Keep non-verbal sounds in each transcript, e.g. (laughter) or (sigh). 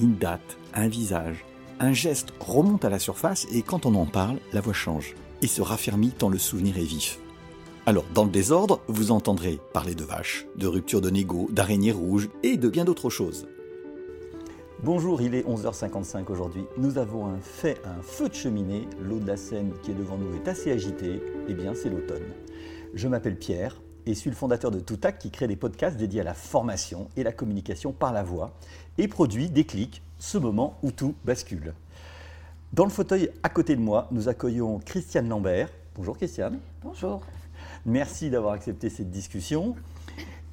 Une date, un visage, un geste remonte à la surface et quand on en parle, la voix change et se raffermit tant le souvenir est vif. Alors, dans le désordre, vous entendrez parler de vaches, de rupture de négo, d'araignées rouges et de bien d'autres choses. Bonjour, il est 11h55 aujourd'hui. Nous avons un fait un feu de cheminée. L'eau de la Seine qui est devant nous est assez agitée. Eh bien, c'est l'automne. Je m'appelle Pierre et suis le fondateur de Toutac qui crée des podcasts dédiés à la formation et la communication par la voix et produit des clics, ce moment où tout bascule. Dans le fauteuil à côté de moi, nous accueillons Christiane Lambert. Bonjour Christiane. Bonjour. Merci d'avoir accepté cette discussion.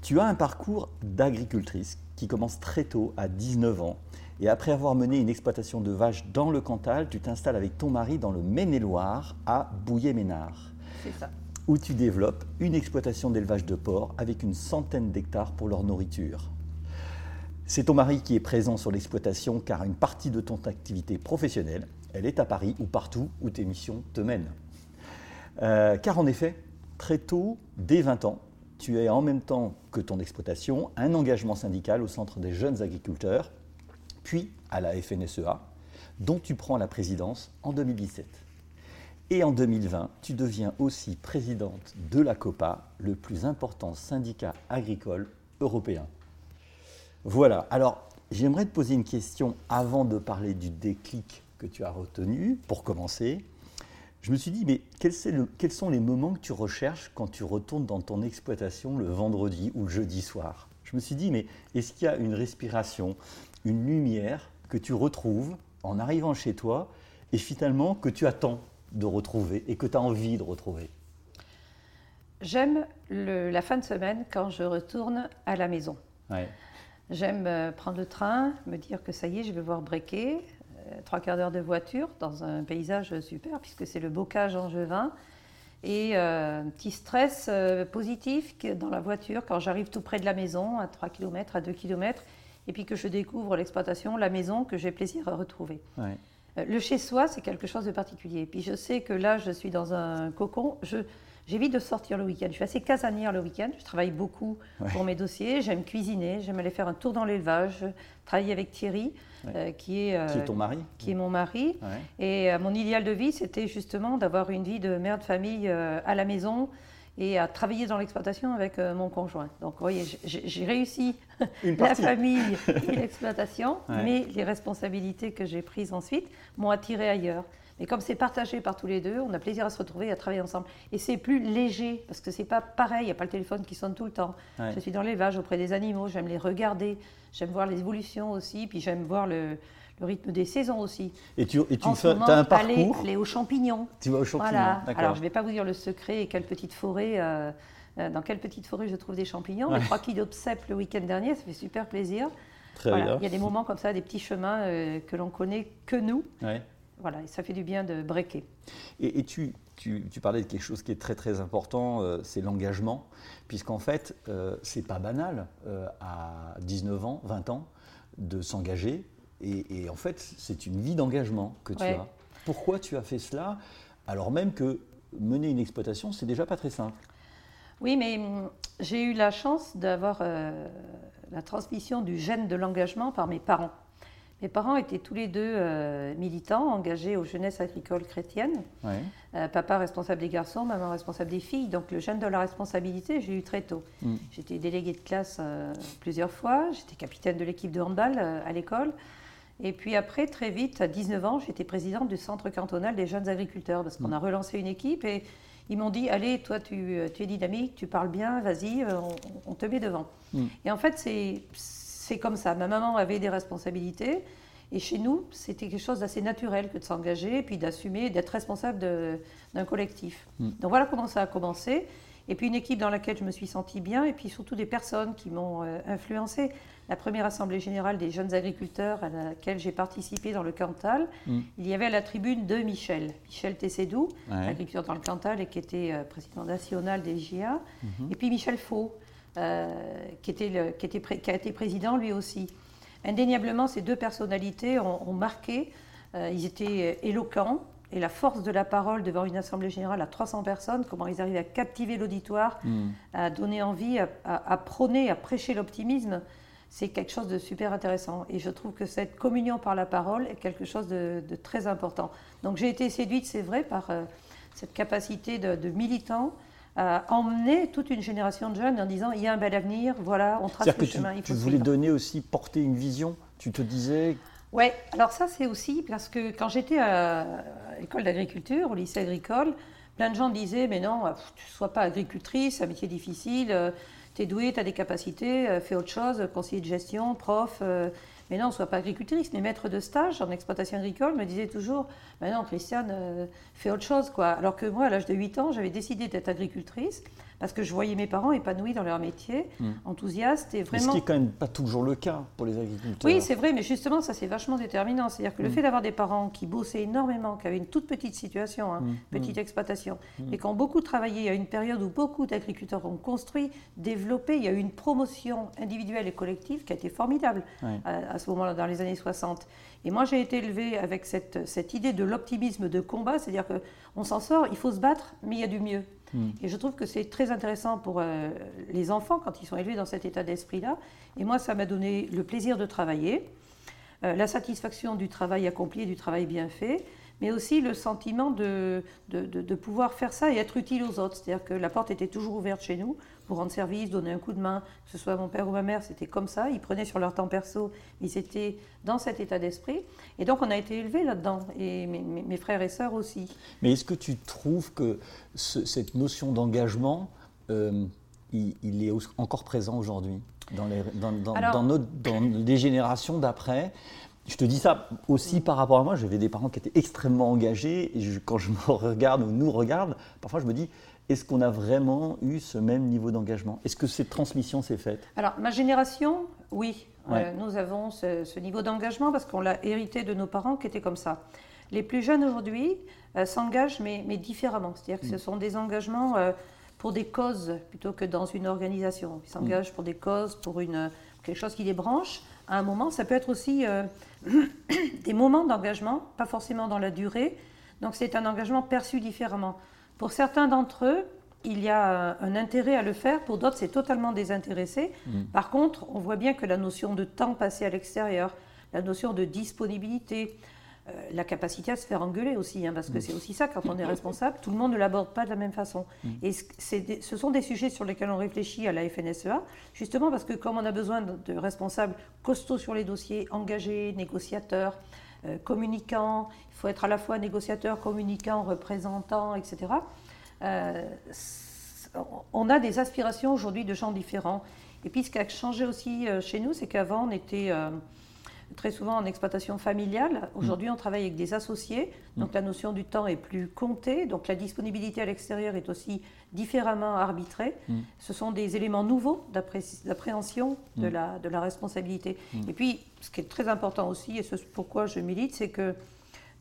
Tu as un parcours d'agricultrice qui commence très tôt, à 19 ans. Et après avoir mené une exploitation de vaches dans le Cantal, tu t'installes avec ton mari dans le Maine-et-Loire, à Bouillé-Ménard. C'est ça. Où tu développes une exploitation d'élevage de porcs avec une centaine d'hectares pour leur nourriture. C'est ton mari qui est présent sur l'exploitation car une partie de ton activité professionnelle, elle est à Paris ou partout où tes missions te mènent. Euh, car en effet, très tôt, dès 20 ans, tu as en même temps que ton exploitation un engagement syndical au Centre des jeunes agriculteurs, puis à la FNSEA, dont tu prends la présidence en 2017. Et en 2020, tu deviens aussi présidente de la COPA, le plus important syndicat agricole européen. Voilà, alors j'aimerais te poser une question avant de parler du déclic que tu as retenu, pour commencer. Je me suis dit, mais quels, sont les moments que tu recherches quand tu retournes dans ton exploitation le vendredi ou le jeudi soir? Je me suis dit, mais est-ce qu'il y a une respiration, une lumière que tu retrouves en arrivant chez toi et finalement que tu attends? De retrouver et que tu as envie de retrouver J'aime la fin de semaine quand je retourne à la maison. J'aime euh, prendre le train, me dire que ça y est, je vais voir Brequet, euh, trois quarts d'heure de voiture dans un paysage super, puisque c'est le bocage angevin. Et euh, un petit stress euh, positif dans la voiture quand j'arrive tout près de la maison, à 3 km, à 2 km, et puis que je découvre l'exploitation, la maison, que j'ai plaisir à retrouver. Le chez-soi, c'est quelque chose de particulier. Puis je sais que là, je suis dans un cocon. Je, J'évite de sortir le week-end. Je suis assez casanière le week-end. Je travaille beaucoup pour mes dossiers. J'aime cuisiner. J'aime aller faire un tour dans l'élevage. Travailler avec Thierry, euh, qui est. qui est ton mari? Qui est mon mari. Et euh, mon idéal de vie, c'était justement d'avoir une vie de mère de famille euh, à la maison et à travailler dans l'exploitation avec mon conjoint. Donc, vous voyez, j'ai réussi (laughs) la famille et (laughs) l'exploitation, mais les responsabilités que j'ai prises ensuite m'ont attiré ailleurs. Mais comme c'est partagé par tous les deux, on a plaisir à se retrouver et à travailler ensemble. Et c'est plus léger, parce que c'est pas pareil, il n'y a pas le téléphone qui sonne tout le temps. Je suis dans l'élevage auprès des animaux, j'aime les regarder, j'aime voir les évolutions aussi, puis j'aime voir le, rythme des saisons aussi. Et tu, et tu fais, as un parcours aller, aux champignons. Tu vas aux champignons, voilà. Alors je ne vais pas vous dire le secret et quelle petite forêt... Euh, euh, dans quelle petite forêt je trouve des champignons. Ouais. 3 kilos de cèpes le week-end dernier, ça fait super plaisir. Très bien. Il y a des moments comme ça, des petits chemins euh, que l'on connaît que nous. Ouais. Voilà, et ça fait du bien de breaker. Et, tu, tu, parlais de quelque chose qui est très très important, euh, c'est l'engagement, puisqu'en fait, euh, c'est pas banal euh, à 19 ans, 20 ans, de s'engager. Et, en fait, c'est une vie d'engagement que tu as. Pourquoi tu as fait cela alors même que mener une exploitation, c'est déjà pas très simple? Oui, mais hum, j'ai eu la chance d'avoir la transmission du gène de l'engagement par mes parents. Mes parents étaient tous les deux euh, militants, engagés aux jeunesses agricoles chrétiennes. Euh, papa responsable des garçons, maman responsable des filles. Donc le gène de la responsabilité, j'ai eu très tôt. Mm. J'étais déléguée de classe euh, plusieurs fois. J'étais capitaine de l'équipe de handball à l'école. Et puis après, très vite, à 19 ans, j'étais présidente du centre cantonal des jeunes agriculteurs parce qu'on mm. a relancé une équipe et ils m'ont dit Allez, toi, tu, es dynamique, tu parles bien, vas-y, on, te met devant. Mm. Et en fait, c'est comme ça. Ma maman avait des responsabilités. Et chez nous, c'était quelque chose d'assez naturel que de s'engager, puis d'assumer, d'être responsable d'un collectif. Hmm. Donc voilà comment ça a commencé. Et puis une équipe dans laquelle je me suis sentie bien, et puis surtout des personnes qui m'ont euh, influencée. La première assemblée générale des jeunes agriculteurs à laquelle j'ai participé dans le Cantal, mm. il y avait à la tribune deux Michel. Michel Tessédou, agriculteur dans le Cantal et qui était euh, président national des JA, mm-hmm. et puis Michel Faux, euh, qui, était qui, était qui, a été président lui aussi. Indéniablement, ces deux personnalités ont, marqué, ils étaient éloquents, et la force de la parole devant une assemblée générale à 300 personnes, comment ils arrivent à captiver l'auditoire, hmm. à donner envie, à, prôner, à prêcher l'optimisme, c'est quelque chose de super intéressant. Et je trouve que cette communion par la parole est quelque chose de, très important. Donc j'ai été séduite, c'est vrai, par euh, cette capacité de, militants à emmener toute une génération de jeunes en disant il y a un bel avenir, voilà, on trace le chemin. Tu, il faut tu voulais donner aussi, porter une vision. Tu te disais oui, alors ça c'est aussi parce que quand j'étais à l'école d'agriculture, au lycée agricole, plein de gens disaient mais non, tu ne sois pas agricultrice, c'est un métier difficile, euh, tu es douée, tu des capacités, euh, fais autre chose, conseiller de gestion, prof. Euh, mais non, sois pas agricultrice. Mes maîtres de stage en exploitation agricole me disaient toujours Mais non, Christiane, fais autre chose. quoi. Alors que moi, à l'âge de 8 ans, j'avais décidé d'être agricultrice parce que je voyais mes parents épanouis dans leur métier, hmm. enthousiastes et vraiment. ce qui n'est quand même pas toujours le cas pour les agriculteurs. Oui, c'est vrai, mais justement, ça c'est vachement déterminant. C'est-à-dire que le hmm. fait d'avoir des parents qui bossaient énormément, qui avaient une toute petite situation, hein, hmm. petite exploitation, et qui ont beaucoup travaillé à une période où beaucoup d'agriculteurs ont construit, développé, il y a eu une promotion individuelle et collective qui a été formidable à, à, ce moment-là, dans les années 60. Et moi, j'ai été élevée avec cette, cette idée de l'optimisme de combat, c'est-à-dire qu'on s'en sort, il faut se battre, mais il y a du mieux. Hmm. Et je trouve que c'est très intéressant pour euh, les enfants quand ils sont élevés dans cet état d'esprit-là. Et moi, ça m'a donné le plaisir de travailler, euh, la satisfaction du travail accompli et du travail bien fait mais aussi le sentiment de, de, pouvoir faire ça et être utile aux autres. C'est-à-dire que la porte était toujours ouverte chez nous pour rendre service, donner un coup de main, que ce soit mon père ou ma mère, c'était comme ça. Ils prenaient sur leur temps perso, ils étaient dans cet état d'esprit. Et donc on a été élevés là-dedans, et mes, frères et sœurs aussi. Mais est-ce que tu trouves que cette notion d'engagement, euh, il, est encore présent aujourd'hui dans les, dans, dans, dans les générations d'après? Je te dis ça aussi par rapport à moi. J'avais des parents qui étaient extrêmement engagés. Et quand je me (laughs) regarde ou nous regarde, parfois je me dis est-ce qu'on a vraiment eu ce même niveau d'engagement? Est-ce que cette transmission s'est faite? Alors, ma génération, oui. Euh, nous avons ce, niveau d'engagement parce qu'on l'a hérité de nos parents qui étaient comme ça. Les plus jeunes aujourd'hui euh, s'engagent, mais, mais, différemment. C'est-à-dire que ce mm. sont des engagements euh, pour des causes plutôt que dans une organisation. Ils s'engagent mm. pour des causes, pour une, quelque chose qui les branche à un moment. Ça peut être aussi (coughs) des moments d'engagement, pas forcément dans la durée. Donc c'est un engagement perçu différemment. Pour certains d'entre eux, il y a euh, un intérêt à le faire, pour d'autres c'est totalement désintéressé. Mm. Par contre, on voit bien que la notion de temps passé à l'extérieur, la notion de disponibilité, euh, la capacité à se faire engueuler aussi, hein, parce que mm. c'est aussi ça, quand on est (laughs) responsable, tout le monde ne l'aborde pas de la même façon. Mm. Et ce sont des sujets sur lesquels on réfléchit à la FNSEA, justement parce que comme on a besoin de, responsables costauds sur les dossiers, engagés, négociateurs, euh, communicants, il faut être à la fois négociateur, communicant, représentant, etc. Euh, on a des aspirations aujourd'hui de gens différents. Et puis ce qui a changé aussi chez nous, c'est qu'avant on était très souvent en exploitation familiale. Aujourd'hui, on travaille avec des associés, donc la notion du temps est plus comptée, donc la disponibilité à l'extérieur est aussi différemment arbitrée. Mm. Ce sont des éléments nouveaux d'appréhension de, mm. la, de la responsabilité. Mm. Et puis, ce qui est très important aussi, et ce pourquoi je milite, c'est que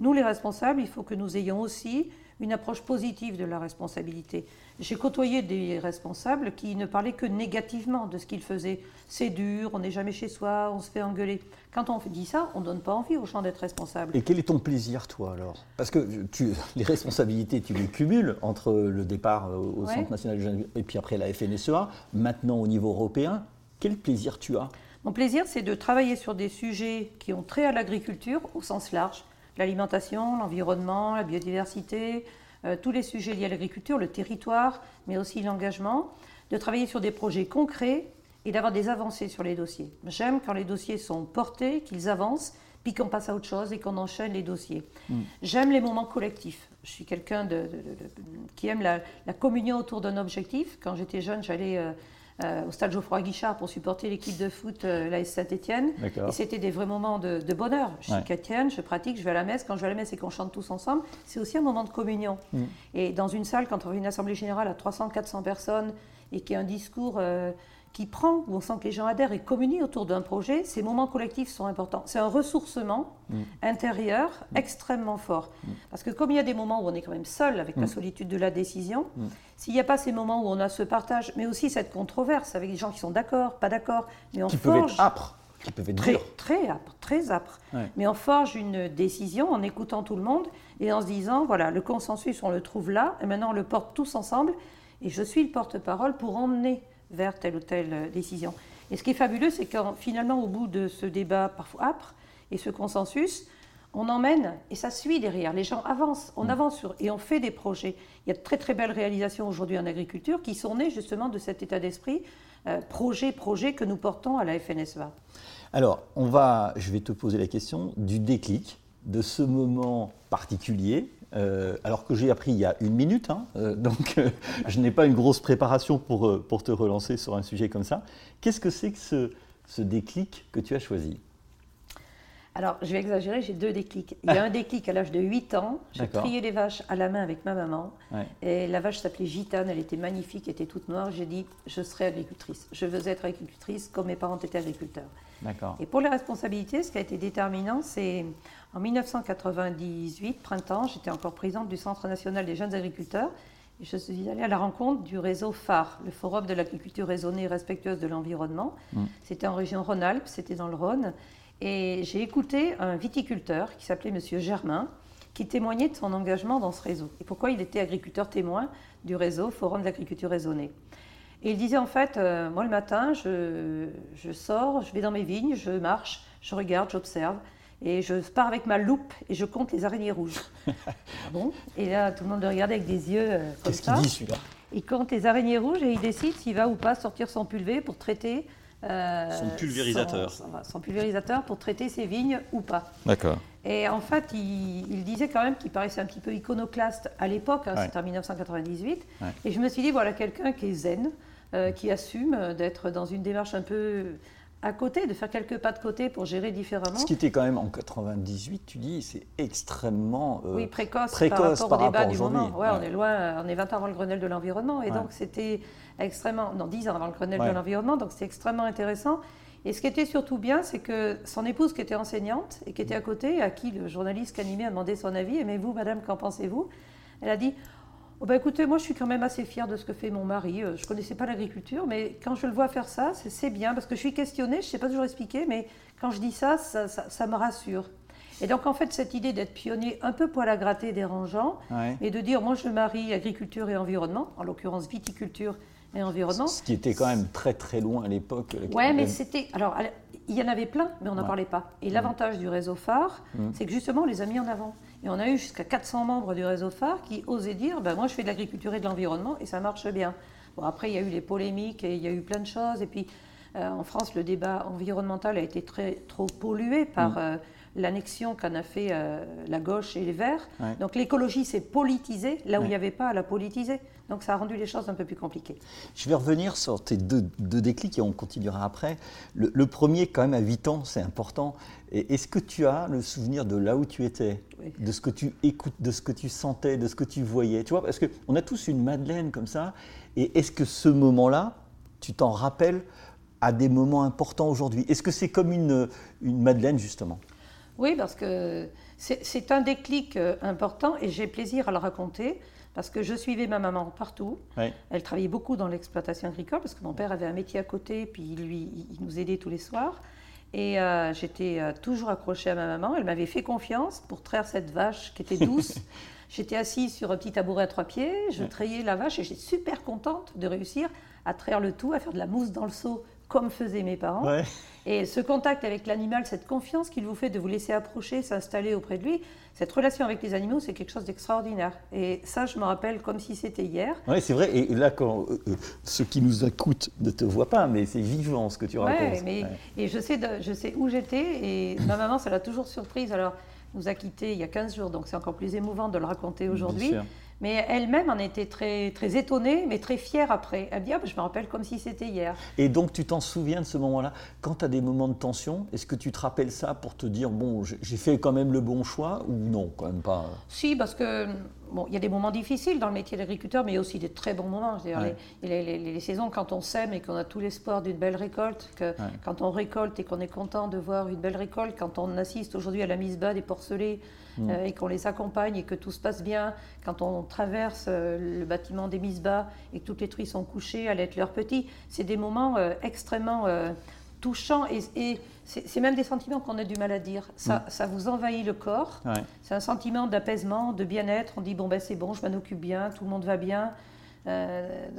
nous, les responsables, il faut que nous ayons aussi une approche positive de la responsabilité. J'ai côtoyé des responsables qui ne parlaient que négativement de ce qu'ils faisaient. C'est dur, on n'est jamais chez soi, on se fait engueuler. Quand on dit ça, on ne donne pas envie aux gens d'être responsables. Et quel est ton plaisir, toi, alors? Parce que tu, les responsabilités, tu les cumules entre le départ au Centre national de jeunes et puis après la FNSEA, maintenant au niveau européen. Quel plaisir tu as? Mon plaisir, c'est de travailler sur des sujets qui ont trait à l'agriculture au sens large l'alimentation, l'environnement, la biodiversité, euh, tous les sujets liés à l'agriculture, le territoire, mais aussi l'engagement, de travailler sur des projets concrets et d'avoir des avancées sur les dossiers. J'aime quand les dossiers sont portés, qu'ils avancent, puis qu'on passe à autre chose et qu'on enchaîne les dossiers. Mm. J'aime les moments collectifs. Je suis quelqu'un de, qui aime la, communion autour d'un objectif. Quand j'étais jeune, j'allais... Euh, au stade Geoffroy Guichard pour supporter l'équipe de foot, la Saint-Etienne. Et c'était des vrais moments de, bonheur. Je suis chrétienne, je pratique, je vais à la messe. Quand je vais à la messe et qu'on chante tous ensemble, c'est aussi un moment de communion. Mm. Et dans une salle, quand on fait une assemblée générale à 300-400 personnes et qu'il y a un discours qui prend, où on sent que les gens adhèrent et communient autour d'un projet, ces moments collectifs sont importants. C'est un ressourcement mm. intérieur mm. extrêmement fort. Mm. Parce que comme il y a des moments où on est quand même seul avec la solitude de la décision, s'il n'y a pas ces moments où on a ce partage, mais aussi cette controverse avec des gens qui sont d'accord, pas d'accord, mais on qui forge... Peuvent être âpres. Qui peuvent être très, très âpre, très âpre. Mais on forge une décision en écoutant tout le monde et en se disant, voilà, le consensus, on le trouve là, et maintenant on le porte tous ensemble, et je suis le porte-parole pour emmener vers telle ou telle euh, décision. Et ce qui est fabuleux, c'est que finalement, au bout de ce débat parfois âpre et ce consensus, on emmène et ça suit derrière. Les gens avancent, on mm. avance sur, et on fait des projets. Il y a de très très belles réalisations aujourd'hui en agriculture qui sont nées justement de cet état d'esprit, euh, projet, projet que nous portons à la FNSVA. Alors, on va, je vais te poser la question du déclic, de ce moment particulier euh, alors que j'ai appris il y a une minute, hein, euh, donc euh, (laughs) je n'ai pas une grosse préparation pour, te relancer sur un sujet comme ça. Qu'est-ce que c'est que ce, ce, déclic que tu as choisi? Alors, je vais exagérer, j'ai deux déclics. Il y a (laughs) un déclic à l'âge de 8 ans, j'ai trié les vaches à la main avec ma maman, et la vache s'appelait Gitane, elle était magnifique, elle était toute noire. J'ai dit, je serai agricultrice, je veux être agricultrice comme mes parents étaient agriculteurs. Et pour les responsabilités, ce qui a été déterminant, c'est en 1998, printemps, j'étais encore présidente du Centre national des jeunes agriculteurs. Et je suis allée à la rencontre du réseau phare, le Forum de l'agriculture raisonnée et respectueuse de l'environnement. Mm. C'était en région Rhône-Alpes, c'était dans le Rhône. Et j'ai écouté un viticulteur qui s'appelait Monsieur Germain, qui témoignait de son engagement dans ce réseau. Et pourquoi il était agriculteur témoin du réseau Forum de l'agriculture raisonnée. Et il disait en fait, euh, moi le matin, je, je, sors, je vais dans mes vignes, je marche, je regarde, j'observe, et je pars avec ma loupe et je compte les araignées rouges. (laughs) bon Et là, tout le monde le regarde avec des yeux euh, comme ça. Qu'est-ce qu'il dit celui-là? Il compte les araignées rouges et il décide s'il va ou pas sortir son pulvé pour traiter. Euh, son pulvérisateur. Son, pulvérisateur pour traiter ses vignes ou pas. D'accord. Et en fait, il, disait quand même qu'il paraissait un petit peu iconoclaste à l'époque, hein, c'était en 1998. Et je me suis dit, voilà quelqu'un qui est zen, euh, qui assume d'être dans une démarche un peu à côté, de faire quelques pas de côté pour gérer différemment. Ce qui était quand même en 98, tu dis, c'est extrêmement euh, oui, précoce, précoce, par rapport au débat du moment. Ouais, On est loin, on est 20 ans avant le Grenelle de l'environnement, et donc c'était extrêmement, non 10 ans avant le Grenelle de l'environnement, donc c'était extrêmement intéressant. Et ce qui était surtout bien, c'est que son épouse, qui était enseignante et qui était à côté, à qui le journaliste qui animait a demandé son avis, aimez-vous, madame, qu'en pensez-vous? Elle a dit Oh ben écoutez, moi je suis quand même assez fière de ce que fait mon mari. Euh, je ne connaissais pas l'agriculture, mais quand je le vois faire ça, c'est bien, parce que je suis questionnée, je ne sais pas toujours expliquer, mais quand je dis ça, ça, me rassure. Et donc en fait, cette idée d'être pionnier un peu poil à gratter, dérangeant, et de dire moi je marie agriculture et environnement, en l'occurrence viticulture et environnement. Ce qui était quand même très très loin à l'époque. Euh, oui, mais c'était. Alors, il y en avait plein, mais on n'en parlait pas. Et l'avantage du réseau phare, mmh. c'est que justement, on les a mis en avant. Et on a eu jusqu'à 400 membres du réseau phare qui osaient dire ben, Moi, je fais de l'agriculture et de l'environnement et ça marche bien. Bon, après, il y a eu les polémiques et il y a eu plein de choses. Et puis, euh, en France, le débat environnemental a été très, trop pollué par. Mmh. Euh, l'annexion qu'en a fait euh, la gauche et les Verts. Donc l'écologie s'est politisée là où il n'y avait pas à la politiser. Donc ça a rendu les choses un peu plus compliquées. Je vais revenir sur tes deux, déclics et on continuera après. Le, premier, quand même, à 8 ans, c'est important. Est-ce que tu as le souvenir de là où tu étais, de ce que tu écoutes, de ce que tu sentais, de ce que tu voyais? Tu vois, parce qu'on a tous une Madeleine comme ça. Et est-ce que ce moment-là, tu t'en rappelles à des moments importants aujourd'hui? Est-ce que c'est comme une, une Madeleine, justement? Oui, parce que c'est un déclic euh, important et j'ai plaisir à le raconter parce que je suivais ma maman partout. Elle travaillait beaucoup dans l'exploitation agricole parce que mon père avait un métier à côté, puis lui, il nous aidait tous les soirs. Et euh, j'étais euh, toujours accrochée à ma maman. Elle m'avait fait confiance pour traire cette vache qui était douce. (laughs) j'étais assise sur un petit tabouret à trois pieds, je trayais la vache et j'étais super contente de réussir à traire le tout, à faire de la mousse dans le seau comme faisaient mes parents. Et ce contact avec l'animal, cette confiance qu'il vous fait de vous laisser approcher, s'installer auprès de lui, cette relation avec les animaux, c'est quelque chose d'extraordinaire. Et ça, je me rappelle comme si c'était hier. Oui, c'est vrai. Et là, quand euh, euh, ceux qui nous écoutent ne te voient pas, mais c'est vivant ce que tu racontes. Mais, Et je sais, je sais où j'étais. Et ma maman, ça l'a toujours surprise. Alors, nous a quittés il y a 15 jours, donc c'est encore plus émouvant de le raconter aujourd'hui. Mais elle-même en était très, très étonnée, mais très fière après. Elle me dit ah, ben, Je me rappelle comme si c'était hier. Et donc, tu t'en souviens de ce moment-là? Quand tu as des moments de tension, est-ce que tu te rappelles ça pour te dire Bon, j'ai fait quand même le bon choix ou non, quand même pas? Si, parce que bon, il y a des moments difficiles dans le métier d'agriculteur, mais il y a aussi des très bons moments. les, les, les, saisons, quand on sème et qu'on a tout l'espoir d'une belle récolte, que quand on récolte et qu'on est content de voir une belle récolte, quand on assiste aujourd'hui à la mise bas des porcelets mm. euh, et qu'on les accompagne et que tout se passe bien, quand on traverse euh, le bâtiment des mises bas et que toutes les truies sont couchées à l'être leurs petits, c'est des moments euh, extrêmement touchants et, c'est même des sentiments qu'on a du mal à dire. Ça, mm. ça vous envahit le corps. C'est un sentiment d'apaisement, de bien-être. On dit bon ben c'est bon, je m'en occupe bien, tout le monde va bien.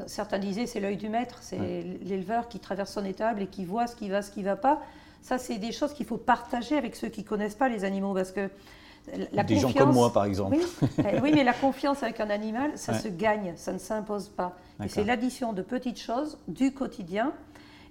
certains disaient c'est l'œil du maître, c'est l'éleveur qui traverse son étable et qui voit ce qui va, ce qui ne va pas. Ça, c'est des choses qu'il faut partager avec ceux qui ne connaissent pas les animaux parce que la des gens comme moi, par exemple. Eh oui, mais la confiance avec un animal, ça se gagne, ça ne s'impose pas. Et c'est l'addition de petites choses du quotidien.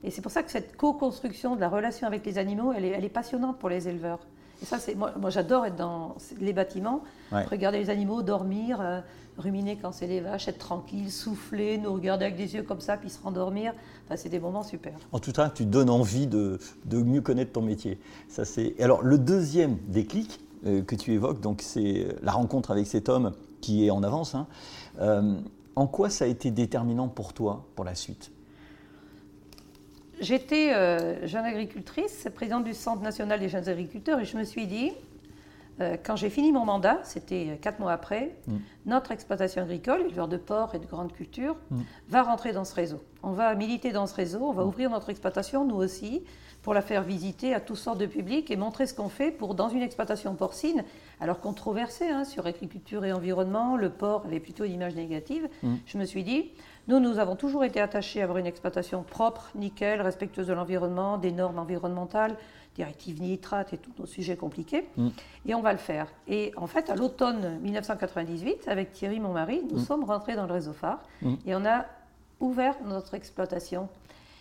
Et c'est pour ça que cette co-construction de la relation avec les animaux, elle est, elle est passionnante pour les éleveurs. Et ça, c'est moi, moi j'adore être dans les bâtiments, regarder les animaux dormir, euh, ruminer quand c'est les vaches, être tranquille, souffler, nous regarder avec des yeux comme ça, puis se rendormir. Enfin, c'est des moments super. En tout cas, tu donnes envie de, de mieux connaître ton métier. Ça, c'est... Alors, le deuxième déclic que tu évoques, donc, c'est la rencontre avec cet homme qui est en avance. Hein. Euh, en quoi ça a été déterminant pour toi pour la suite? J'étais euh, jeune agricultrice, présidente du Centre national des jeunes agriculteurs, et je me suis dit, euh, quand j'ai fini mon mandat, c'était euh, quatre mois après, mm. notre exploitation agricole, éleveur de porc et de grandes cultures, mm. va rentrer dans ce réseau. On va militer dans ce réseau, on va mm. ouvrir notre exploitation, nous aussi, pour la faire visiter à toutes sortes de publics et montrer ce qu'on fait pour, dans une exploitation porcine, alors controversée hein, sur agriculture et environnement, le porc avait plutôt une image négative, je me suis dit, nous, nous avons toujours été attachés à avoir une exploitation propre, nickel, respectueuse de l'environnement, des normes environnementales, directive nitrate et tous nos sujets compliqués. Mm. Et on va le faire. Et en fait, à l'automne 1998, avec Thierry, mon mari, nous mm. sommes rentrés dans le réseau phare mm. et on a ouvert notre exploitation.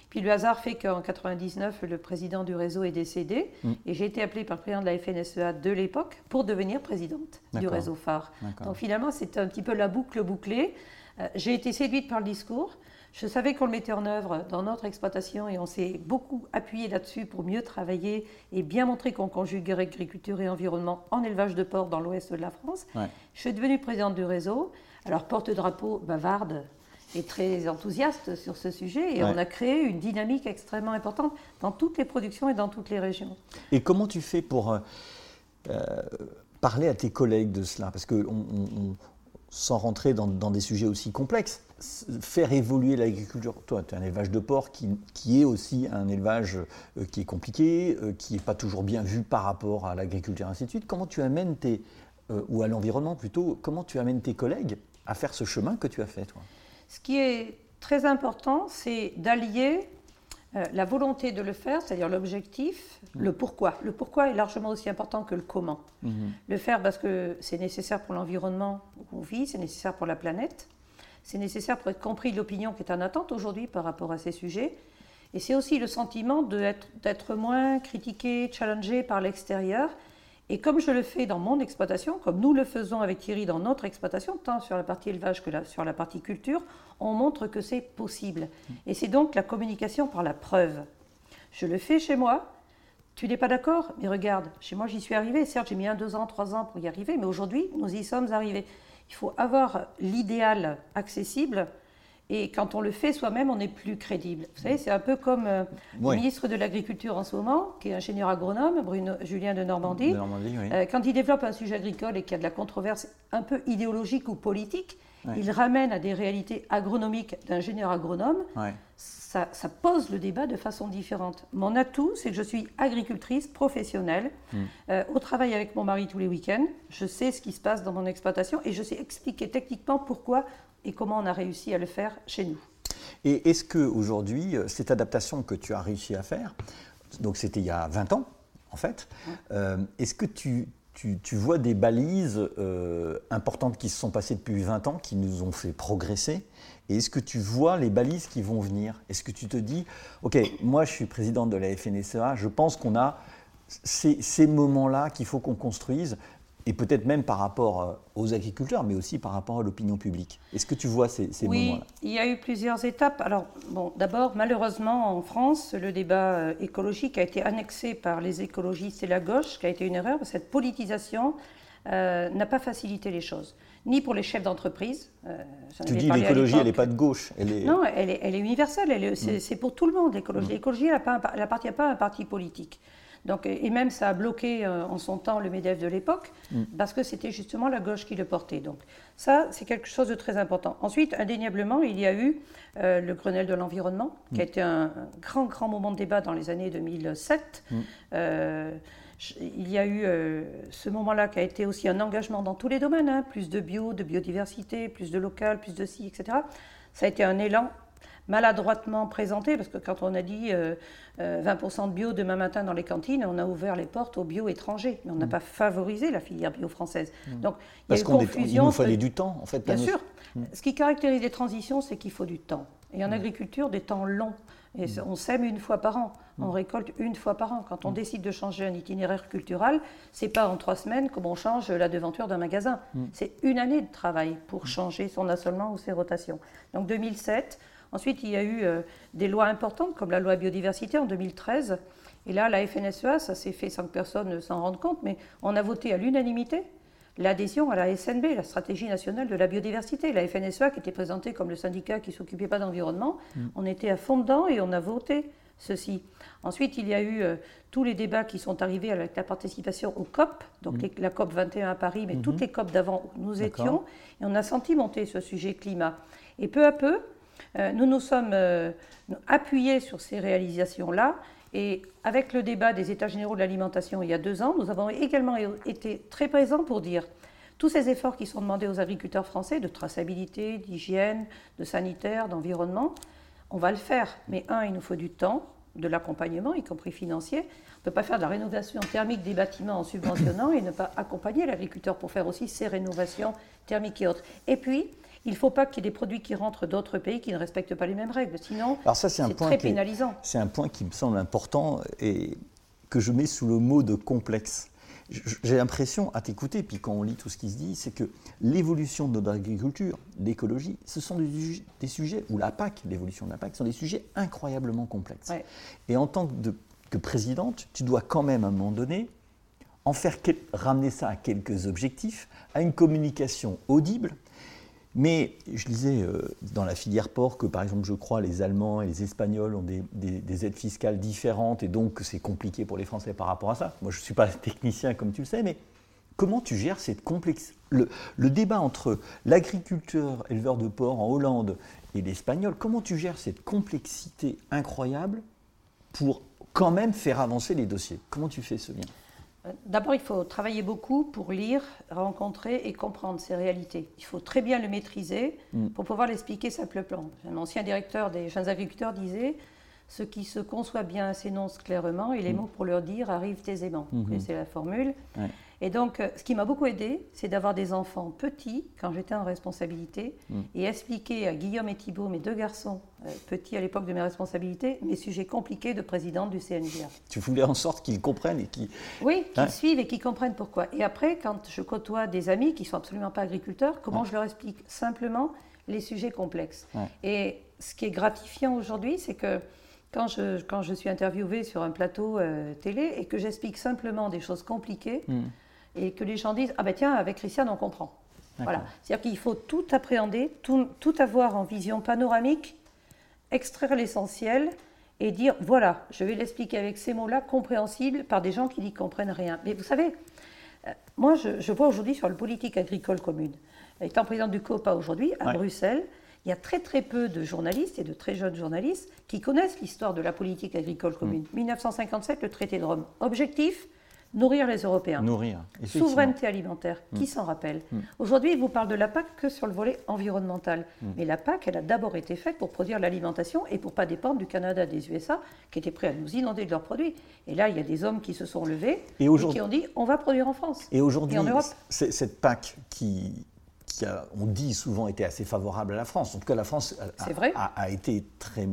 Puis le hasard fait qu'en 99, le président du réseau est décédé et j'ai été appelée par le président de la FNSEA de l'époque pour devenir présidente du réseau phare. Donc finalement, c'est un petit peu la boucle bouclée. Euh, j'ai été séduite par le discours. Je savais qu'on le mettait en œuvre dans notre exploitation et on s'est beaucoup appuyé là-dessus pour mieux travailler et bien montrer qu'on conjugue agriculture et environnement en élevage de porc dans l'ouest de la France. Je suis devenue présidente du réseau. Alors, porte-drapeau bavarde et très enthousiaste sur ce sujet et on a créé une dynamique extrêmement importante dans toutes les productions et dans toutes les régions. Et comment tu fais pour euh, euh, parler à tes collègues de cela? Parce que sans rentrer dans, des sujets aussi complexes, faire évoluer l'agriculture. Toi, tu as un élevage de porc qui, est aussi un élevage euh, qui est compliqué, qui n'est pas toujours bien vu par rapport à l'agriculture, ainsi de suite. Comment tu amènes tes, euh, ou à l'environnement plutôt, comment tu amènes tes collègues à faire ce chemin que tu as fait, toi? Ce qui est très important, c'est d'allier euh, la volonté de le faire, c'est-à-dire l'objectif, le pourquoi. Le pourquoi est largement aussi important que le comment. Mm-hmm. Le faire parce que c'est nécessaire pour l'environnement où on vit, c'est nécessaire pour la planète, c'est nécessaire pour être compris de l'opinion qui est en attente aujourd'hui par rapport à ces sujets. Et c'est aussi le sentiment d'être moins critiqué, challengé par l'extérieur et comme je le fais dans mon exploitation, comme nous le faisons avec Thierry dans notre exploitation, tant sur la partie élevage que sur la partie culture, on montre que c'est possible. Et c'est donc la communication par la preuve. Je le fais chez moi. Tu n'es pas d'accord? Mais regarde, chez moi j'y suis arrivé. Certes, j'ai mis un, deux ans, trois ans pour y arriver, mais aujourd'hui, nous y sommes arrivés. Il faut avoir l'idéal accessible et quand on le fait soi-même, on est plus crédible. Vous savez, c'est un peu comme euh, le ministre de l'Agriculture en ce moment, qui est ingénieur agronome, Bruno, Julien de Normandie. Euh, quand il développe un sujet agricole et qu'il y a de la controverse un peu idéologique ou politique, il ramène à des réalités agronomiques d'ingénieur agronome. Ça, pose le débat de façon différente. Mon atout, c'est que je suis agricultrice professionnelle, hmm. euh, au travail avec mon mari tous les week-ends. Je sais ce qui se passe dans mon exploitation et je sais expliquer techniquement pourquoi et comment on a réussi à le faire chez nous. Et est-ce qu'aujourd'hui, euh, cette adaptation que tu as réussi à faire, donc c'était il y a 20 ans en fait, euh, est-ce que tu, tu, vois des balises euh, importantes qui se sont passées depuis 20 ans, qui nous ont fait progresser. Et est-ce que tu vois les balises qui vont venir? Est-ce que tu te dis, OK, moi je suis présidente de la FNSEA, je pense qu'on a ces moments-là qu'il faut qu'on construise et peut-être même par rapport euh, aux agriculteurs, mais aussi par rapport à l'opinion publique. Est-ce que tu vois ces, ces oui, moments-là? il y a eu plusieurs étapes. Alors, bon, d'abord, malheureusement, en France, le débat euh, écologique a été annexé par les écologistes et la gauche, qui a été une erreur. Cette politisation euh, n'a pas facilité les choses, ni pour les chefs d'entreprise. tu dis l'écologie, elle n'est pas de gauche. Elle est... Non, elle est, elle est universelle. Mm. C'est pour tout le monde, l'écologie. L'écologie, elle n'appartient pas à un parti politique. Donc, et même ça a bloqué euh, en son temps le MEDEF de l'époque, mm. parce que c'était justement la gauche qui le portait. Donc ça, c'est quelque chose de très important. Ensuite, indéniablement, il y a eu euh, le Grenelle de l'environnement, qui a mm. été un, grand, grand moment de débat dans les années 2007. Mm. Euh, il y a eu ce moment-là qui a été aussi un engagement dans tous les domaines, hein. plus de bio, de biodiversité, plus de local, plus de ci, etc. Ça a été un élan maladroitement présenté, parce que quand on a dit 20% euh, euh, de bio demain matin dans les cantines, on a ouvert les portes au bio étranger, mais on n'a mm. pas favorisé la filière bio française. Mm. Donc, il y a une confusion. Il nous fallait du temps, en fait. Bien sûr. Mm. Ce qui caractérise les transitions, c'est qu'il faut du temps. Et en agriculture, des temps longs. Et on sème une fois par an, on récolte une fois par an. Quand on décide de changer un itinéraire culturel, c'est pas en trois semaines comme on change la devanture d'un magasin. C'est une année de travail pour changer son assolement ou ses rotations. Donc 2007, Ensuite, il y a eu euh, des lois importantes, comme la loi biodiversité en 2013. Et là, la FNSEA, ça s'est fait sans que personne ne s'en rende compte, mais on a voté à l'unanimité l'adhésion à la SNB, la stratégie nationale de la biodiversité. La FNSEA, qui était présentée comme le syndicat qui ne s'occupait pas d'environnement, mm. on était à fond dedans et on a voté ceci. Ensuite, il y a eu euh, tous les débats qui sont arrivés avec la participation au COP, donc mm. la COP 21 à Paris, mais toutes mm-hmm. les COP d'avant où nous étions, et on a senti monter ce sujet climat. Et peu à peu, nous nous sommes euh, appuyés sur ces réalisations-là et avec le débat des États généraux de l'alimentation il y a deux ans, nous avons également été très présents pour dire tous ces efforts qui sont demandés aux agriculteurs français de traçabilité, d'hygiène, de sanitaire, d'environnement, on va le faire. Mais un, il nous faut du temps, de l'accompagnement, y compris financier. On ne peut pas faire de la rénovation thermique des bâtiments en subventionnant et ne pas accompagner l'agriculteur pour faire aussi ces rénovations thermiques et autres. Et puis, il ne faut pas qu'il y ait des produits qui rentrent d'autres pays qui ne respectent pas les mêmes règles. Sinon, c'est très pénalisant. C'est un point qui me semble important et que je mets sous le mot de complexe. J'ai l'impression, à t'écouter, puis quand on lit tout ce qui se dit, c'est que l'évolution de notre agriculture, l'écologie, ce sont des, sujets, ou la PAC, l'évolution de la PAC, sont des sujets incroyablement complexes. Et en tant que, que, présidente, tu dois quand même, à un moment donné, en faire ramener ça à quelques objectifs, à une communication audible, mais je lisais euh, dans la filière porc que, par exemple, je crois, les Allemands et les Espagnols ont des, aides fiscales différentes et donc c'est compliqué pour les Français par rapport à ça. Moi, je ne suis pas (laughs) technicien comme tu le sais, mais comment tu gères cette complexité le, le, débat entre l'agriculteur éleveur de porc en Hollande et l'Espagnol, comment tu gères cette complexité incroyable pour quand même faire avancer les dossiers? Comment tu fais ce lien? D'abord, il faut travailler beaucoup pour lire, rencontrer et comprendre ces réalités. Il faut très bien le maîtriser mm. pour pouvoir l'expliquer simplement. Un ancien directeur des jeunes agriculteurs disait Ce qui se conçoit bien s'énonce clairement et les mm. mots pour leur dire arrivent aisément. Mm-hmm. C'est la formule. Et donc, euh, ce qui m'a beaucoup aidé, c'est d'avoir des enfants petits quand j'étais en responsabilité mm. et expliquer à Guillaume et Thibault, mes deux garçons euh, petits à l'époque de mes responsabilités, mes sujets compliqués de présidente du CNGA. Tu voulais en sorte qu'ils comprennent et qu'ils. Oui, qu'ils hein suivent et qu'ils comprennent pourquoi. Et après, quand je côtoie des amis qui sont absolument pas agriculteurs, comment je leur explique simplement les sujets complexes. Et ce qui est gratifiant aujourd'hui, c'est que quand je, quand je suis interviewée sur un plateau euh, télé et que j'explique simplement des choses compliquées, mm et que les gens disent Ah ben tiens, avec Christiane, on comprend. Voilà. C'est-à-dire qu'il faut tout appréhender, tout, tout, avoir en vision panoramique, extraire l'essentiel et dire Voilà, je vais l'expliquer avec ces mots-là, compréhensibles par des gens qui n'y comprennent rien. Mais vous savez, euh, moi, je, vois aujourd'hui sur la politique agricole commune, étant président du COPA aujourd'hui à Bruxelles, il y a très très peu de journalistes et de très jeunes journalistes qui connaissent l'histoire de la politique agricole commune. 1957, mm. le traité de Rome. Objectif Nourrir les Européens. Nourrir. Souveraineté alimentaire. Qui mm. s'en rappelle mm. Aujourd'hui, il vous parle de la PAC que sur le volet environnemental. Mm. Mais la PAC, elle a d'abord été faite pour produire l'alimentation et pour pas dépendre du Canada, des USA, qui étaient prêts à nous inonder de leurs produits. Et là, il y a des hommes qui se sont levés et, qui ont dit on va produire en France. Et aujourd'hui, cette PAC qui, qui a, on dit souvent, été assez favorable à la France. En tout cas, la France a, a, été très,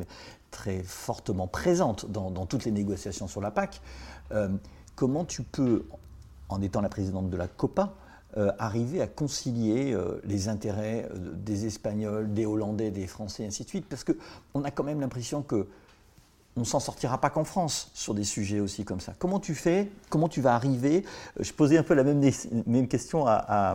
très fortement présente dans, toutes les négociations sur la PAC. Euh, comment tu peux en étant la présidente de la COPA, arriver à concilier les intérêts des Espagnols, des Hollandais, des Français, et ainsi de suite? Parce qu'on a quand même l'impression que on s'en sortira pas qu'en France sur des sujets aussi comme ça. Comment tu fais? Comment tu vas arriver? Je posais un peu la même, même question à,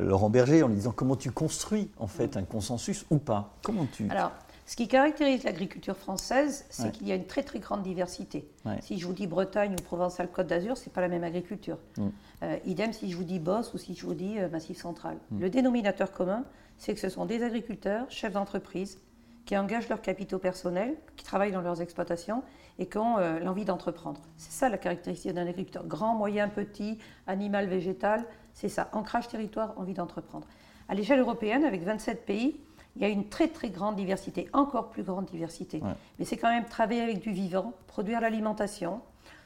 Laurent Berger en lui disant comment tu construis en fait un consensus ou pas? Comment tu Alors, ce qui caractérise l'agriculture française, c'est qu'il y a une très très grande diversité. Si je vous dis Bretagne ou Provence-Alpes-Côte d'Azur, c'est pas la même agriculture. Mm. Euh, idem si je vous dis Bosse ou si je vous dis euh, Massif Central. Mm. Le dénominateur commun, c'est que ce sont des agriculteurs, chefs d'entreprise, qui engagent leurs capitaux personnels, qui travaillent dans leurs exploitations et qui ont euh, l'envie d'entreprendre. C'est ça la caractéristique d'un agriculteur. Grand, moyen, petit, animal, végétal, c'est ça. Ancrage territoire, envie d'entreprendre. À l'échelle européenne, avec 27 pays, il y a une très très grande diversité, encore plus grande diversité. Mais c'est quand même travailler avec du vivant, produire l'alimentation,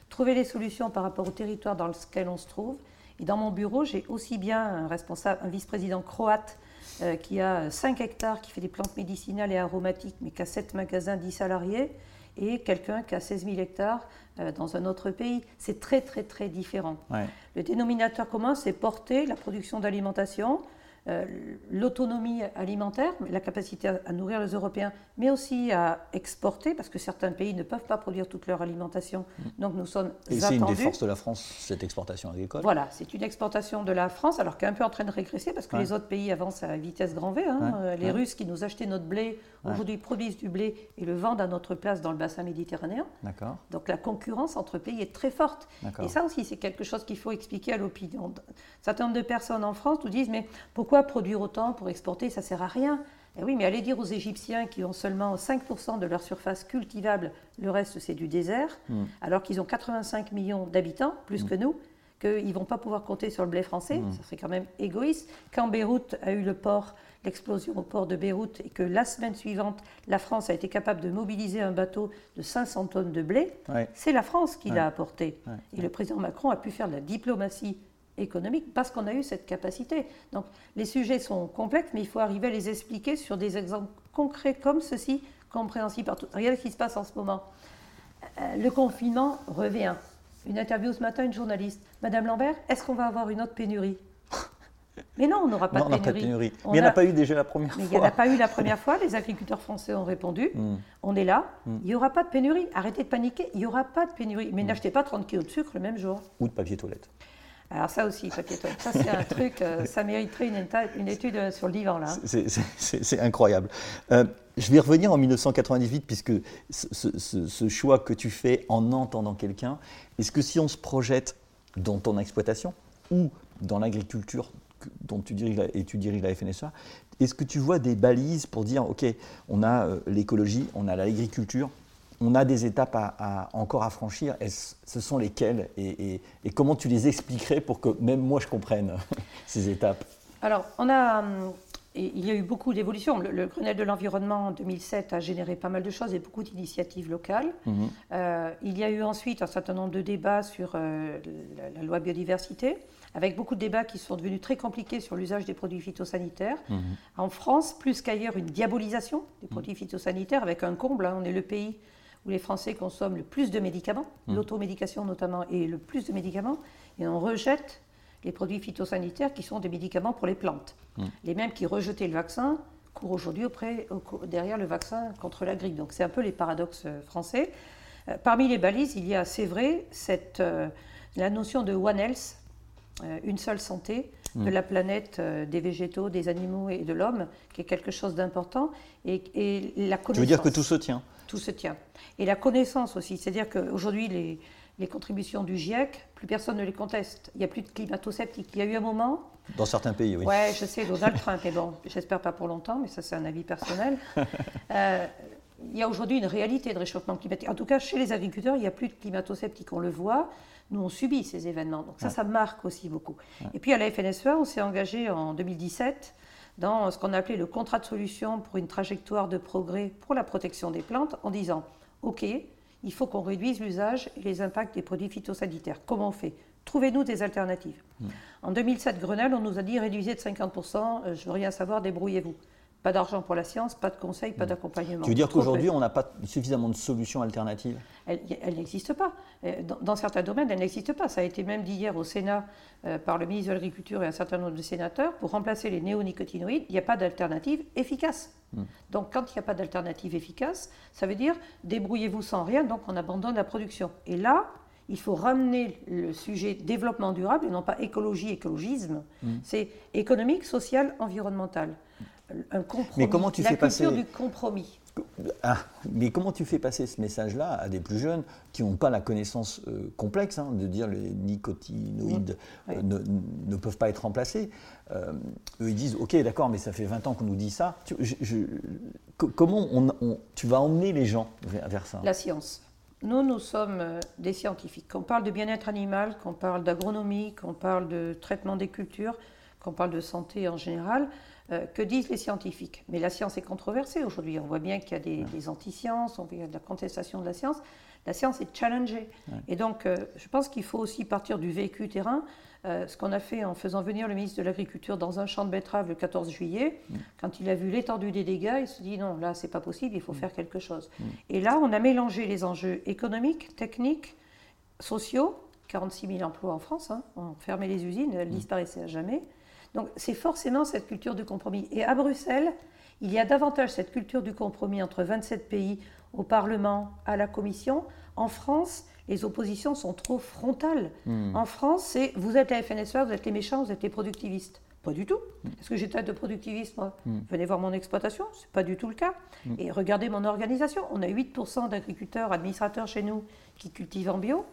trouver les solutions par rapport au territoire dans lequel on se trouve. Et dans mon bureau, j'ai aussi bien un responsable, un vice-président croate euh, qui a 5 hectares, qui fait des plantes médicinales et aromatiques, mais qui a 7 magasins, 10 salariés, et quelqu'un qui a 16 000 hectares euh, dans un autre pays. C'est très, très, très différent. Le dénominateur commun, c'est porter la production d'alimentation, l'autonomie alimentaire, la capacité à, nourrir les Européens, mais aussi à exporter, parce que certains pays ne peuvent pas produire toute leur alimentation. Mm. Donc nous sommes Et c'est une des forces de la France, cette exportation agricole Voilà, c'est une exportation de la France, alors qu'elle est un peu en train de régresser, parce que les autres pays avancent à vitesse grand V. Hein. Euh, les Russes qui nous achetaient notre blé, aujourd'hui produisent du blé et le vendent à notre place dans le bassin méditerranéen. D'accord. Donc la concurrence entre pays est très forte. Et ça aussi, c'est quelque chose qu'il faut expliquer à l'opinion. Un certain nombre de personnes en France nous disent, mais pourquoi produire autant pour exporter Ça sert à rien. Eh oui, mais allez dire aux Égyptiens qui ont seulement 5% de leur surface cultivable, le reste c'est du désert, hmm. alors qu'ils ont 85 millions d'habitants, plus hmm. que nous, qu'ils ne vont pas pouvoir compter sur le blé français, hmm. ça serait quand même égoïste. Quand Beyrouth a eu le port, l'explosion au port de Beyrouth, et que la semaine suivante, la France a été capable de mobiliser un bateau de 500 tonnes de blé, c'est la France qui l'a apporté. Et le président Macron a pu faire de la diplomatie économique parce qu'on a eu cette capacité. Donc les sujets sont complexes, mais il faut arriver à les expliquer sur des exemples concrets comme ceci, compréhensibles par tout. Regardez ce qui se passe en ce moment. Euh, le confinement revient. Une interview ce matin, une journaliste. Madame Lambert, est-ce qu'on va avoir une autre pénurie? Mais non, on n'aura pas, de pénurie. Mais il n'y en a pas eu déjà la première fois. Il n'y en a pas eu la première fois. Les agriculteurs français ont répondu. Hmm. On est là. Hmm. Il n'y aura pas de pénurie. Arrêtez de paniquer. Il n'y aura pas de pénurie. Mais hmm. n'achetez pas 30 kg de sucre le même jour. Ou de papier toilette. Alors ça aussi, papier toilette, ça c'est un truc, euh, (laughs) ça mériterait une, étude euh, sur le divan là. C'est incroyable. Euh, je vais revenir en 1998 puisque ce, choix que tu fais en entendant quelqu'un, est-ce que si on se projette dans ton exploitation ou dans l'agriculture dont tu diriges et tu diriges la FNSA, est-ce que tu vois des balises pour dire, OK, on a l'écologie, on a l'agriculture, on a des étapes à, encore à franchir. ce sont lesquelles et, comment tu les expliquerais pour que même moi je comprenne (laughs) ces étapes? Alors, on a, hum, il y a eu beaucoup d'évolutions. Le, Grenelle de l'environnement en 2007 a généré pas mal de choses et beaucoup d'initiatives locales. Mhm. Euh, il y a eu ensuite un certain nombre de débats sur euh, la, loi biodiversité, avec beaucoup de débats qui sont devenus très compliqués sur l'usage des produits phytosanitaires. Mhm. En France, plus qu'ailleurs, une diabolisation des produits phytosanitaires avec un comble. Hein. on est le pays où les Français consomment le plus de médicaments, mmh. l'automédication notamment, et le plus de médicaments, et on rejette les produits phytosanitaires qui sont des médicaments pour les plantes. Mmh. Les mêmes qui rejetaient le vaccin courent aujourd'hui derrière le vaccin contre la grippe. Donc c'est un peu les paradoxes euh, français. Euh, parmi les balises, il y a, c'est vrai, cette, euh, la notion de One Health, une seule santé de mmh. la planète, des végétaux, des animaux et de l'homme, qui est quelque chose d'important. Et, et la connaissance. Tu veux dire que tout se tient tout se tient. Et la connaissance aussi, c'est-à-dire qu'aujourd'hui, les, les contributions du GIEC, plus personne ne les conteste. Il n'y a plus de climato-sceptiques. Il y a eu un moment. Dans certains pays, oui. Oui, je sais, Donald Trump, mais bon, j'espère pas pour longtemps, mais ça, c'est un avis personnel. (laughs) Euh, il y a aujourd'hui une réalité de réchauffement climatique. En tout cas, chez les agriculteurs, il n'y a plus de climato-sceptiques. On le voit. Nous, on subit ces événements. Donc, ça, ça marque aussi beaucoup. Et puis, à la FNSEA, on s'est engagé en 2017 dans ce qu'on a appelé le contrat de solution pour une trajectoire de progrès pour la protection des plantes en disant OK, il faut qu'on réduise l'usage et les impacts des produits phytosanitaires. Comment on fait? Trouvez-nous des alternatives. En 2007, Grenelle, on nous a dit réduisez de 50%, euh, je veux rien savoir, débrouillez-vous. Pas d'argent pour la science, pas de conseils, pas hmm. d'accompagnement. Tu veux dire qu'aujourd'hui, on n'a pas suffisamment de solutions alternatives? Elle, n'existe pas. dans, certains domaines, elle n'existe pas. Ça a été même dit hier au Sénat par le ministre de l'Agriculture et un certain nombre de sénateurs. Pour remplacer les néonicotinoïdes, il n'y a pas d'alternative efficace. Hmm. Donc quand il n'y a pas d'alternative efficace, ça veut dire débrouillez-vous sans rien, donc on abandonne la production. Et là, il faut ramener le sujet développement durable et non pas écologie, écologisme. Hmm. C'est économique, social, environnemental. Un compromis. Mais comment tu la fais culture passer du compromis. Ah, mais comment tu fais passer ce message-là à des plus jeunes qui n'ont pas la connaissance euh, complexe hein, de dire les nicotinoïdes euh, ne, peuvent pas être remplacés euh, Eux, ils disent Ok, d'accord, mais ça fait 20 ans qu'on nous dit ça. comment tu vas emmener les gens vers ça? La science. Nous, nous sommes des scientifiques. Qu'on parle de bien-être animal, qu'on parle d'agronomie, qu'on parle de traitement des cultures, qu'on parle de santé en général, euh, que disent les scientifiques? Mais la science est controversée aujourd'hui. On voit bien qu'il y a des, des anti-sciences, on voit de la contestation de la science. La science est challengée. Et donc, euh, je pense qu'il faut aussi partir du vécu terrain. Euh, ce qu'on a fait en faisant venir le ministre de l'Agriculture dans un champ de betteraves le 14 juillet, mm. quand il a vu l'étendue des dégâts, il se dit non, là, c'est pas possible, il faut mm. faire quelque chose. Mm. Et là, on a mélangé les enjeux économiques, techniques, sociaux. 46 000 emplois en France, hein. on fermait les usines, elles disparaissaient à jamais. Donc c'est forcément cette culture du compromis. Et à Bruxelles, il y a davantage cette culture du compromis entre 27 pays au Parlement, à la Commission. En France, les oppositions sont trop frontales. Hmm. En France, c'est vous êtes la FNSEA, vous êtes les méchants, vous êtes les productivistes. Pas du tout. Hmm. Est-ce que j'ai tête de productivisme moi hmm. Venez voir mon exploitation, ce n'est pas du tout le cas. Et regardez mon organisation. On a 8% d'agriculteurs, administrateurs chez nous qui cultivent en bio.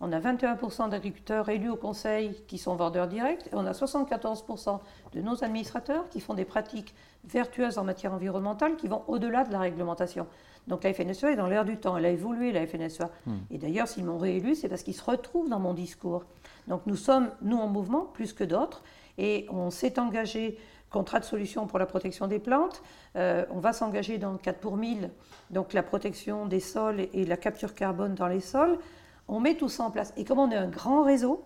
On a 21% d'agriculteurs élus au conseil qui sont vendeurs directs. Et on a 74% de nos administrateurs qui font des pratiques vertueuses en matière environnementale qui vont au-delà de la réglementation. Donc la FNSEA est dans l'air du temps, elle a évolué la FNSEA. Hmm. Et d'ailleurs, s'ils m'ont réélu, c'est parce qu'ils se retrouvent dans mon discours. Donc nous sommes, nous en mouvement, plus que d'autres, et on s'est engagé, contrat de solution pour la protection des plantes, euh, on va s'engager dans le 4 pour 1000, donc la protection des sols et la capture carbone dans les sols. On met tout ça en place. Et comme on est un grand réseau,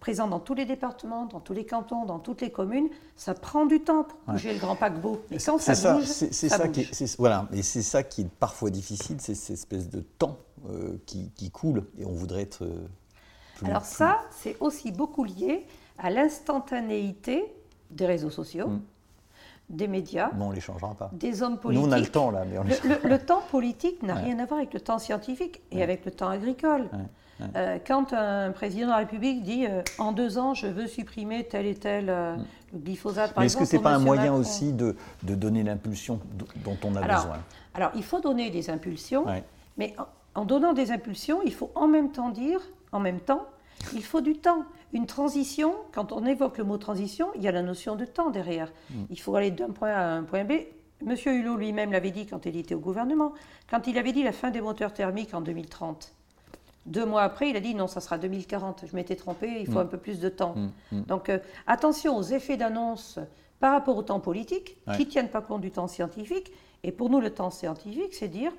présent dans tous les départements, dans tous les cantons, dans toutes les communes, ça prend du temps pour bouger le grand paquebot. Et quand ça, bouge, c'est ça, Qui voilà, et c'est ça qui est parfois difficile, c'est cette espèce de temps euh, qui, coule, et on voudrait être euh, plus, Alors ça, c'est aussi beaucoup lié à l'instantanéité des réseaux sociaux. Hmm. Des médias, bon, on les changera pas. des hommes politiques. Nous, on a le temps là, mais on le, le, temps politique n'a rien à voir avec le temps scientifique et avec le temps agricole. Euh, quand un président de la République dit euh, en deux ans, je veux supprimer tel et tel euh, glyphosate, par Mais est-ce que ce n'est pas un moyen aussi de, de donner l'impulsion dont on a besoin Alors, il faut donner des impulsions, mais en, donnant des impulsions, il faut en même temps dire, en même temps, il faut du temps. Une transition, quand on évoque le mot transition, il y a la notion de temps derrière. Mm. Il faut aller d'un point A à un point B. Monsieur Hulot lui-même l'avait dit quand il était au gouvernement, quand il avait dit la fin des moteurs thermiques en 2030. Deux mois après, il a dit non, ça sera 2040. Je m'étais trompé, il faut mm. un peu plus de temps. Mm. Donc euh, attention aux effets d'annonce par rapport au temps politique qui ne tiennent pas compte du temps scientifique. Et pour nous, le temps scientifique, c'est dire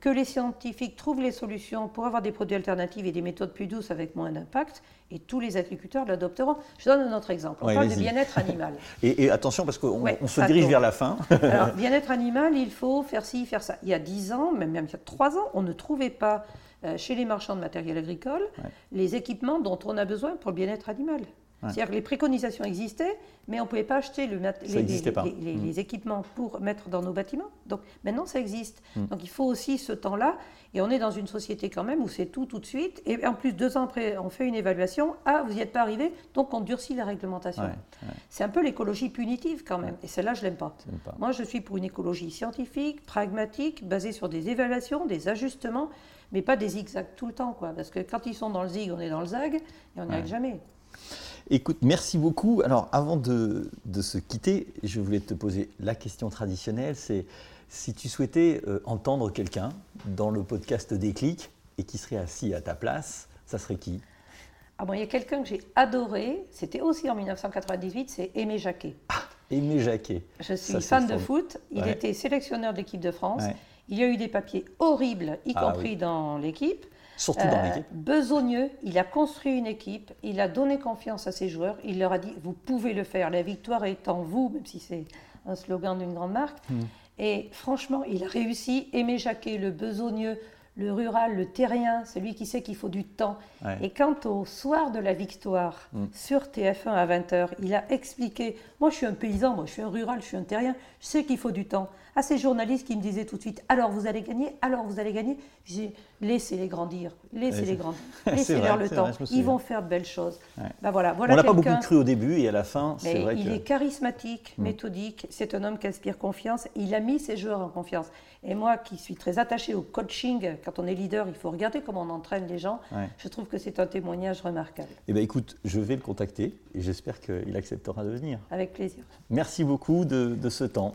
que les scientifiques trouvent les solutions pour avoir des produits alternatifs et des méthodes plus douces avec moins d'impact, et tous les agriculteurs l'adopteront. Je donne un autre exemple. On parle de bien-être animal. (laughs) et, attention, parce qu'on se dirige vers la fin. (laughs) Alors, (laughs) bien-être animal, il faut faire ci, faire ça. Il y a 10 ans, même, même il y a 3 ans, on ne trouvait pas euh, chez les marchands de matériel agricole les équipements dont on a besoin pour le bien-être animal. C'est-à-dire que les préconisations existaient, mais on ne pouvait pas acheter le les, les, équipements pour mettre dans nos bâtiments. Donc maintenant, ça existe. Mm. Donc il faut aussi ce temps-là. Et on est dans une société quand même où c'est tout tout de suite. Et en plus, deux ans après, on fait une évaluation. Ah, vous n'y êtes pas arrivé, donc on durcit la réglementation. C'est un peu l'écologie punitive quand même. Et celle-là, je l'aime pas. pas. Moi, je suis pour une écologie scientifique, pragmatique, basée sur des évaluations, des ajustements mais pas des zigzags tout le temps, quoi. Parce que quand ils sont dans le zig, on est dans le zag, et on n'y arrive jamais. Écoute, merci beaucoup. Alors, avant de, de, se quitter, je voulais te poser la question traditionnelle, c'est si tu souhaitais euh, entendre quelqu'un dans le podcast Déclic et qui serait assis à ta place, ça serait qui? Ah bon, Il y a quelqu'un que j'ai adoré, c'était aussi en 1998, c'est Aimé Jacquet. Ah, Aimé Jacquet. Je suis fan de foot, il était sélectionneur de l'équipe de France. Il y a eu des papiers horribles, y ah compris dans l'équipe. Surtout dans euh, l'équipe. Besogneux, il a construit une équipe, il a donné confiance à ses joueurs, il leur a dit Vous pouvez le faire, la victoire est en vous, même si c'est un slogan d'une grande marque. Hmm. Et franchement, il a réussi. Aimé Jacquet, le besogneux, le rural, le terrien, celui qui sait qu'il faut du temps. Et quand au soir de la victoire, mm. sur TF1 à 20h, il a expliqué, moi je suis un paysan, moi je suis un rural, je suis un terrien, je sais qu'il faut du temps. À ces journalistes qui me disaient tout de suite, alors vous allez gagner, alors vous allez gagner, j'ai laissez-les grandir, laissez-les grandir, (laughs) laissez-leur le temps, ils vont faire de belles choses. Ben voilà, voilà On n'a pas beaucoup cru au début et à la fin, c'est vrai il est charismatique, mm. méthodique, c'est un homme qui inspire confiance, il a mis ses joueurs en confiance. Et moi qui suis très attachée au coaching, quand on est leader, il faut regarder comment on entraîne les gens. Je trouve que c'est un témoignage remarquable. Eh bien écoute, je vais le contacter et j'espère qu'il acceptera de venir. Avec plaisir. Merci beaucoup de, ce temps